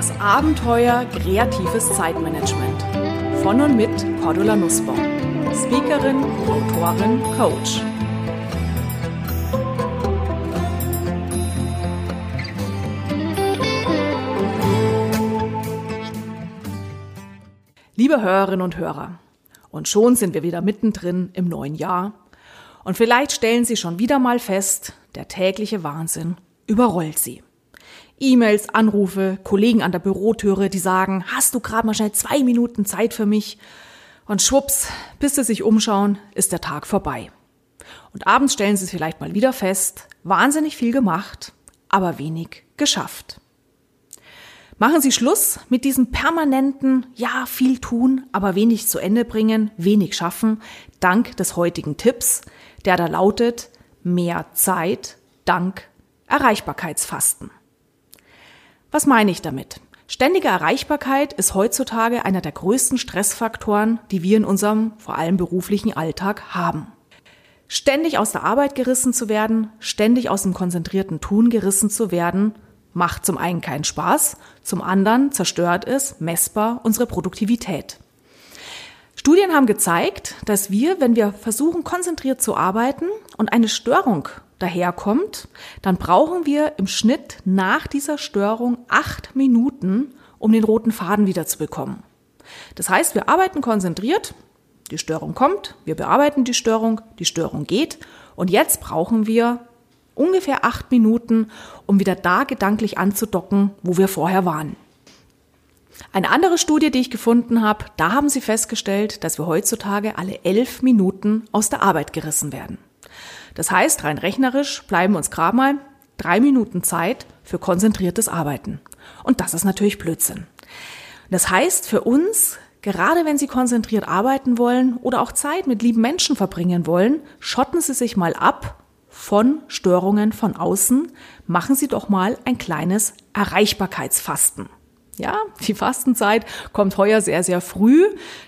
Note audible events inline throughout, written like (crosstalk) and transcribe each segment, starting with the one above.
Das Abenteuer kreatives Zeitmanagement. Von und mit Cordula Nussbaum. Speakerin, Autorin, Coach. Liebe Hörerinnen und Hörer, und schon sind wir wieder mittendrin im neuen Jahr. Und vielleicht stellen Sie schon wieder mal fest, der tägliche Wahnsinn überrollt Sie. E-Mails, Anrufe, Kollegen an der Bürotüre, die sagen, hast du gerade mal schnell zwei Minuten Zeit für mich? Und schwupps, bis sie sich umschauen, ist der Tag vorbei. Und abends stellen sie es vielleicht mal wieder fest, wahnsinnig viel gemacht, aber wenig geschafft. Machen Sie Schluss mit diesem permanenten, ja, viel tun, aber wenig zu Ende bringen, wenig schaffen, dank des heutigen Tipps, der da lautet, mehr Zeit dank Erreichbarkeitsfasten. Was meine ich damit? Ständige Erreichbarkeit ist heutzutage einer der größten Stressfaktoren, die wir in unserem vor allem beruflichen Alltag haben. Ständig aus der Arbeit gerissen zu werden, ständig aus dem konzentrierten Tun gerissen zu werden, macht zum einen keinen Spaß, zum anderen zerstört es messbar unsere Produktivität. Studien haben gezeigt, dass wir, wenn wir versuchen, konzentriert zu arbeiten und eine Störung daherkommt, dann brauchen wir im Schnitt nach dieser Störung acht Minuten, um den roten Faden wieder zu bekommen. Das heißt, wir arbeiten konzentriert, die Störung kommt, wir bearbeiten die Störung, die Störung geht und jetzt brauchen wir ungefähr acht Minuten, um wieder da gedanklich anzudocken, wo wir vorher waren. Eine andere Studie, die ich gefunden habe, da haben sie festgestellt, dass wir heutzutage alle elf Minuten aus der Arbeit gerissen werden. Das heißt, rein rechnerisch bleiben uns gerade mal drei Minuten Zeit für konzentriertes Arbeiten. Und das ist natürlich Blödsinn. Das heißt für uns, gerade wenn Sie konzentriert arbeiten wollen oder auch Zeit mit lieben Menschen verbringen wollen, schotten Sie sich mal ab von Störungen von außen, machen Sie doch mal ein kleines Erreichbarkeitsfasten. Ja, die Fastenzeit kommt heuer sehr, sehr früh.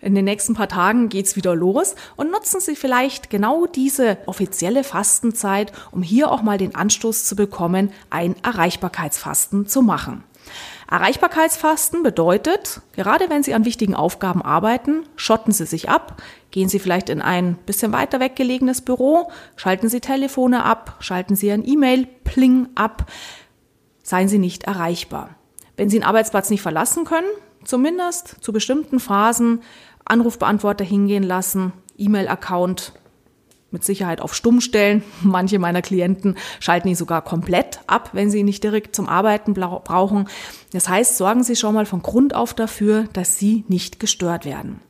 In den nächsten paar Tagen geht's wieder los und nutzen Sie vielleicht genau diese offizielle Fastenzeit, um hier auch mal den Anstoß zu bekommen, ein Erreichbarkeitsfasten zu machen. Erreichbarkeitsfasten bedeutet, gerade wenn Sie an wichtigen Aufgaben arbeiten, schotten Sie sich ab, gehen Sie vielleicht in ein bisschen weiter weggelegenes Büro, schalten Sie Telefone ab, schalten Sie ein E-Mail-Pling ab, seien Sie nicht erreichbar. Wenn Sie einen Arbeitsplatz nicht verlassen können, zumindest zu bestimmten Phasen Anrufbeantworter hingehen lassen, E-Mail-Account mit Sicherheit auf Stumm stellen. (laughs) Manche meiner Klienten schalten ihn sogar komplett ab, wenn sie ihn nicht direkt zum Arbeiten brauchen. Das heißt, sorgen Sie schon mal von Grund auf dafür, dass Sie nicht gestört werden.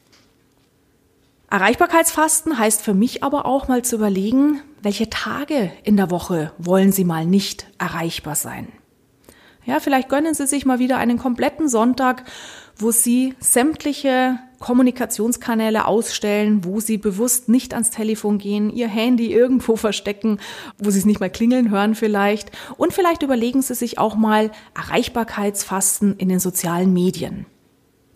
Erreichbarkeitsfasten heißt für mich aber auch mal zu überlegen, welche Tage in der Woche wollen Sie mal nicht erreichbar sein. Ja, vielleicht gönnen Sie sich mal wieder einen kompletten Sonntag, wo Sie sämtliche Kommunikationskanäle ausstellen, wo Sie bewusst nicht ans Telefon gehen, Ihr Handy irgendwo (laughs) verstecken, wo Sie es nicht mal klingeln hören vielleicht. Und vielleicht überlegen Sie sich auch mal Erreichbarkeitsfasten in den sozialen Medien.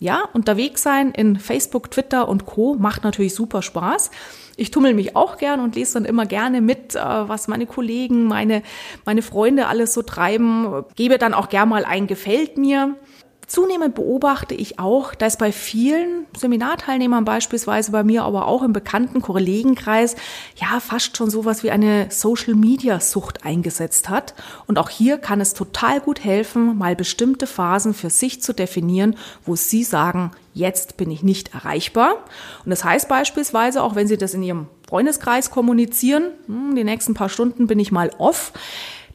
Ja, unterwegs sein in Facebook, Twitter und Co. macht natürlich super Spaß. Ich tummel mich auch gern und lese dann immer gerne mit, äh, was meine Kollegen, meine, meine Freunde alles so treiben. Gebe dann auch gern mal ein Gefällt mir. Zunehmend beobachte ich auch, dass bei vielen Seminarteilnehmern beispielsweise bei mir, aber auch im bekannten Kollegenkreis, ja, fast schon sowas wie eine Social Media Sucht eingesetzt hat. Und auch hier kann es total gut helfen, mal bestimmte Phasen für sich zu definieren, wo Sie sagen, jetzt bin ich nicht erreichbar. Und das heißt beispielsweise, auch wenn Sie das in Ihrem Freundeskreis kommunizieren, hm, die nächsten paar Stunden bin ich mal off,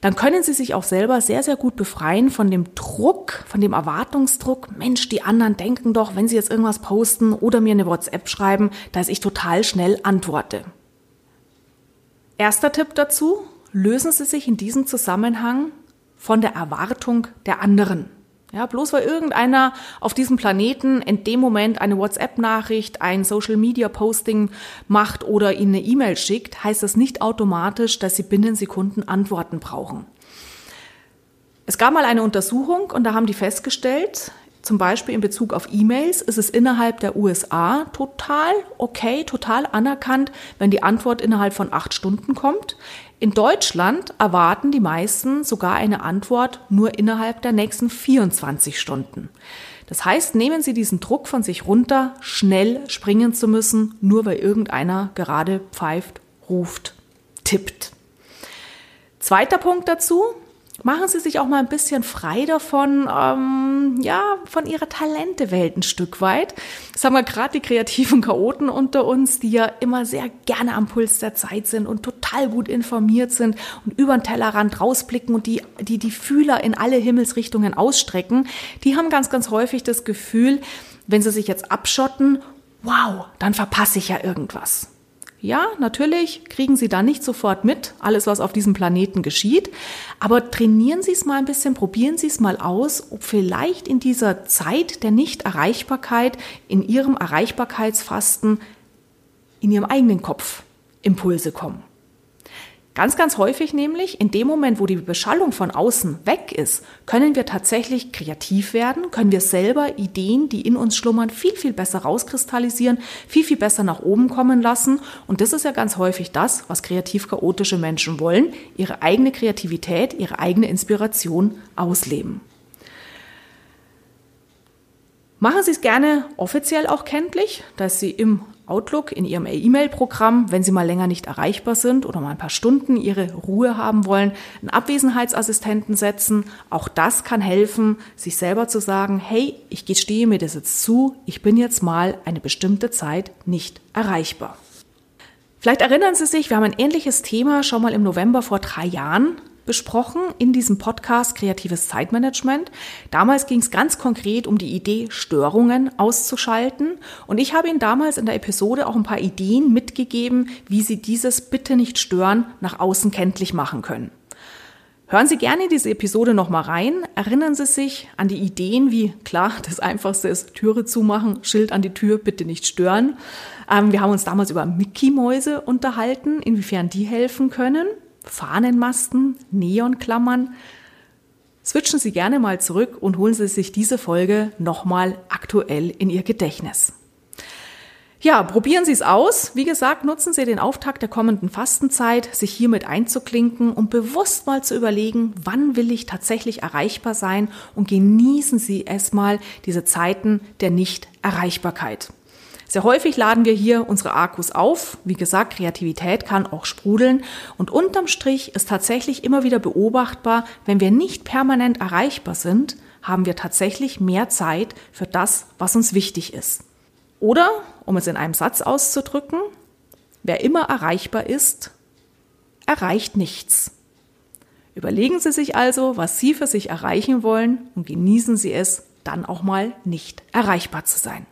dann können Sie sich auch selber sehr, sehr gut befreien von dem Druck, von dem Erwartungsdruck. Mensch, die anderen denken doch, wenn sie jetzt irgendwas posten oder mir eine WhatsApp schreiben, dass ich total schnell antworte. Erster Tipp dazu, lösen Sie sich in diesem Zusammenhang von der Erwartung der anderen. Ja, bloß weil irgendeiner auf diesem Planeten in dem Moment eine WhatsApp-Nachricht, ein Social-Media-Posting macht oder Ihnen eine E-Mail schickt, heißt das nicht automatisch, dass Sie binnen Sekunden Antworten brauchen. Es gab mal eine Untersuchung und da haben die festgestellt, Zum Beispiel in Bezug auf E-Mails ist es innerhalb der USA total okay, total anerkannt, wenn die Antwort innerhalb von acht Stunden kommt. In Deutschland erwarten die meisten sogar eine Antwort nur innerhalb der nächsten 24 Stunden. Das heißt, nehmen Sie diesen Druck von sich runter, schnell springen zu müssen, nur weil irgendeiner gerade pfeift, ruft, tippt. Zweiter Punkt dazu, machen Sie sich auch mal ein bisschen frei davon, ähm, ja, von Ihrer Talentewelt ein Stück weit. Das haben wir gerade die kreativen Chaoten unter uns, die ja immer sehr gerne am Puls der Zeit sind und total gut informiert sind und über den Tellerrand rausblicken und die, die, die Fühler in alle Himmelsrichtungen ausstrecken. Die haben ganz, ganz häufig das Gefühl, wenn sie sich jetzt abschotten, wow, dann verpasse ich ja irgendwas. Ja, natürlich kriegen Sie da nicht sofort mit, alles, was auf diesem Planeten geschieht, aber trainieren Sie es mal ein bisschen, probieren Sie es mal aus, ob vielleicht in dieser Zeit der Nichterreichbarkeit, in Ihrem Erreichbarkeitsfasten, in Ihrem eigenen Kopf Impulse kommen. Ganz, ganz häufig nämlich, in dem Moment, wo die Beschallung von außen weg ist, können wir tatsächlich kreativ werden, können wir selber Ideen, die in uns schlummern, viel, viel besser rauskristallisieren, viel, viel besser nach oben kommen lassen. Und das ist ja ganz häufig das, was kreativ chaotische Menschen wollen, ihre eigene Kreativität, ihre eigene Inspiration ausleben. Machen Sie es gerne offiziell auch kenntlich, dass Sie im Outlook in Ihrem E-Mail-Programm, wenn Sie mal länger nicht erreichbar sind oder mal ein paar Stunden Ihre Ruhe haben wollen, einen Abwesenheitsassistenten setzen. Auch das kann helfen, sich selber zu sagen, hey, ich gestehe mir das jetzt zu, ich bin jetzt mal eine bestimmte Zeit nicht erreichbar. Vielleicht erinnern Sie sich, wir haben ein ähnliches Thema schon mal im November vor drei Jahren besprochen in diesem Podcast Kreatives Zeitmanagement. Damals ging es ganz konkret um die Idee, Störungen auszuschalten. Und ich habe Ihnen damals in der Episode auch ein paar Ideen mitgegeben, wie Sie dieses Bitte nicht stören nach außen kenntlich machen können. Hören Sie gerne diese Episode nochmal rein. Erinnern Sie sich an die Ideen wie, klar, das Einfachste ist Türe zumachen, Schild an die Tür, bitte nicht stören. Ähm, wir haben uns damals über Mickey-Mäuse unterhalten, inwiefern die helfen können. Fahnenmasten, Neonklammern. Switchen Sie gerne mal zurück und holen Sie sich diese Folge nochmal aktuell in Ihr Gedächtnis. Ja, probieren Sie es aus. Wie gesagt, nutzen Sie den Auftakt der kommenden Fastenzeit, sich hiermit einzuklinken und bewusst mal zu überlegen, wann will ich tatsächlich erreichbar sein und genießen Sie erstmal diese Zeiten der Nicht-Erreichbarkeit. Sehr häufig laden wir hier unsere Akkus auf. Wie gesagt, Kreativität kann auch sprudeln. Und unterm Strich ist tatsächlich immer wieder beobachtbar, wenn wir nicht permanent erreichbar sind, haben wir tatsächlich mehr Zeit für das, was uns wichtig ist. Oder, um es in einem Satz auszudrücken, wer immer erreichbar ist, erreicht nichts. Überlegen Sie sich also, was Sie für sich erreichen wollen und genießen Sie es, dann auch mal nicht erreichbar zu sein.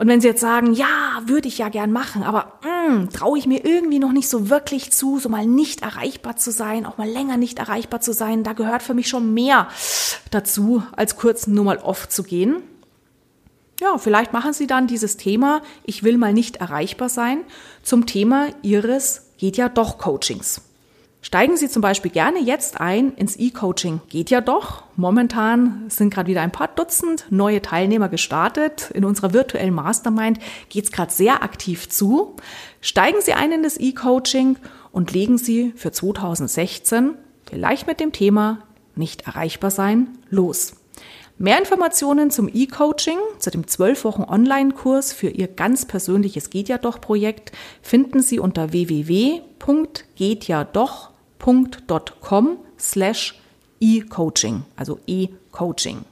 Und wenn Sie jetzt sagen, ja, würde ich ja gern machen, aber mm, traue ich mir irgendwie noch nicht so wirklich zu, so mal nicht erreichbar zu sein, auch mal länger nicht erreichbar zu sein, da gehört für mich schon mehr dazu, als kurz nur mal oft zu gehen. Ja, vielleicht machen Sie dann dieses Thema, ich will mal nicht erreichbar sein, zum Thema Ihres geht ja doch Coachings. Steigen Sie zum Beispiel gerne jetzt ein ins E-Coaching. Geht ja doch. Momentan sind gerade wieder ein paar Dutzend neue Teilnehmer gestartet. In unserer virtuellen Mastermind geht es gerade sehr aktiv zu. Steigen Sie ein in das E-Coaching und legen Sie für 2016 vielleicht mit dem Thema nicht erreichbar sein los. Mehr Informationen zum E-Coaching, zu dem 12 Wochen Online-Kurs für Ihr ganz persönliches Geht ja doch Projekt finden Sie unter www.gehtjadoch.com www.coaching.com slash e-coaching, also e-coaching.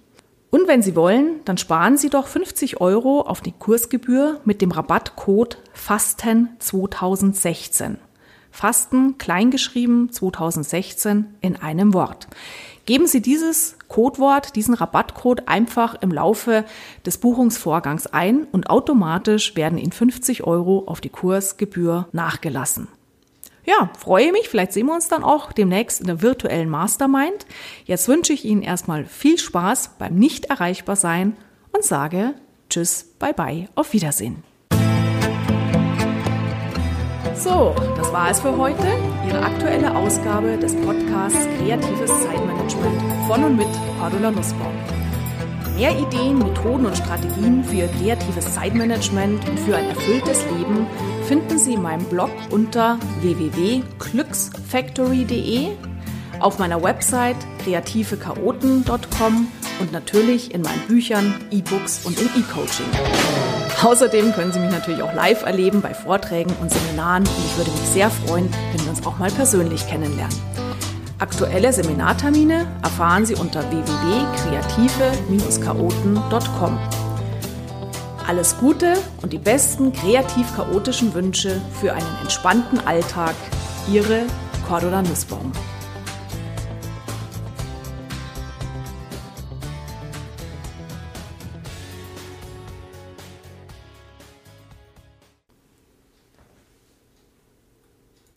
Und wenn Sie wollen, dann sparen Sie doch 50 Euro auf die Kursgebühr mit dem Rabattcode FASTEN 2016. Fasten kleingeschrieben 2016 in einem Wort. Geben Sie dieses Codewort, diesen Rabattcode einfach im Laufe des Buchungsvorgangs ein und automatisch werden Ihnen 50 Euro auf die Kursgebühr nachgelassen ja, freue mich. Vielleicht sehen wir uns dann auch demnächst in der virtuellen Mastermind. Jetzt wünsche ich Ihnen erstmal viel Spaß beim nicht erreichbar sein und sage Tschüss, bye bye, auf Wiedersehen. So, das war es für heute. Ihre aktuelle Ausgabe des Podcasts Kreatives Zeitmanagement von und mit Cordula Nussbaum. Mehr Ideen, Methoden und Strategien für kreatives Zeitmanagement und für ein erfülltes Leben finden Sie in meinem Blog unter www.glücksfactory.de, auf meiner Website kreativechaoten.com und natürlich in meinen Büchern, E-Books und im E-Coaching. Außerdem können Sie mich natürlich auch live erleben bei Vorträgen und Seminaren und ich würde mich sehr freuen, wenn wir uns auch mal persönlich kennenlernen. Aktuelle Seminartermine erfahren Sie unter www.kreative-chaoten.com. Alles Gute und die besten kreativ-chaotischen Wünsche für einen entspannten Alltag. Ihre Cordula Nussbaum.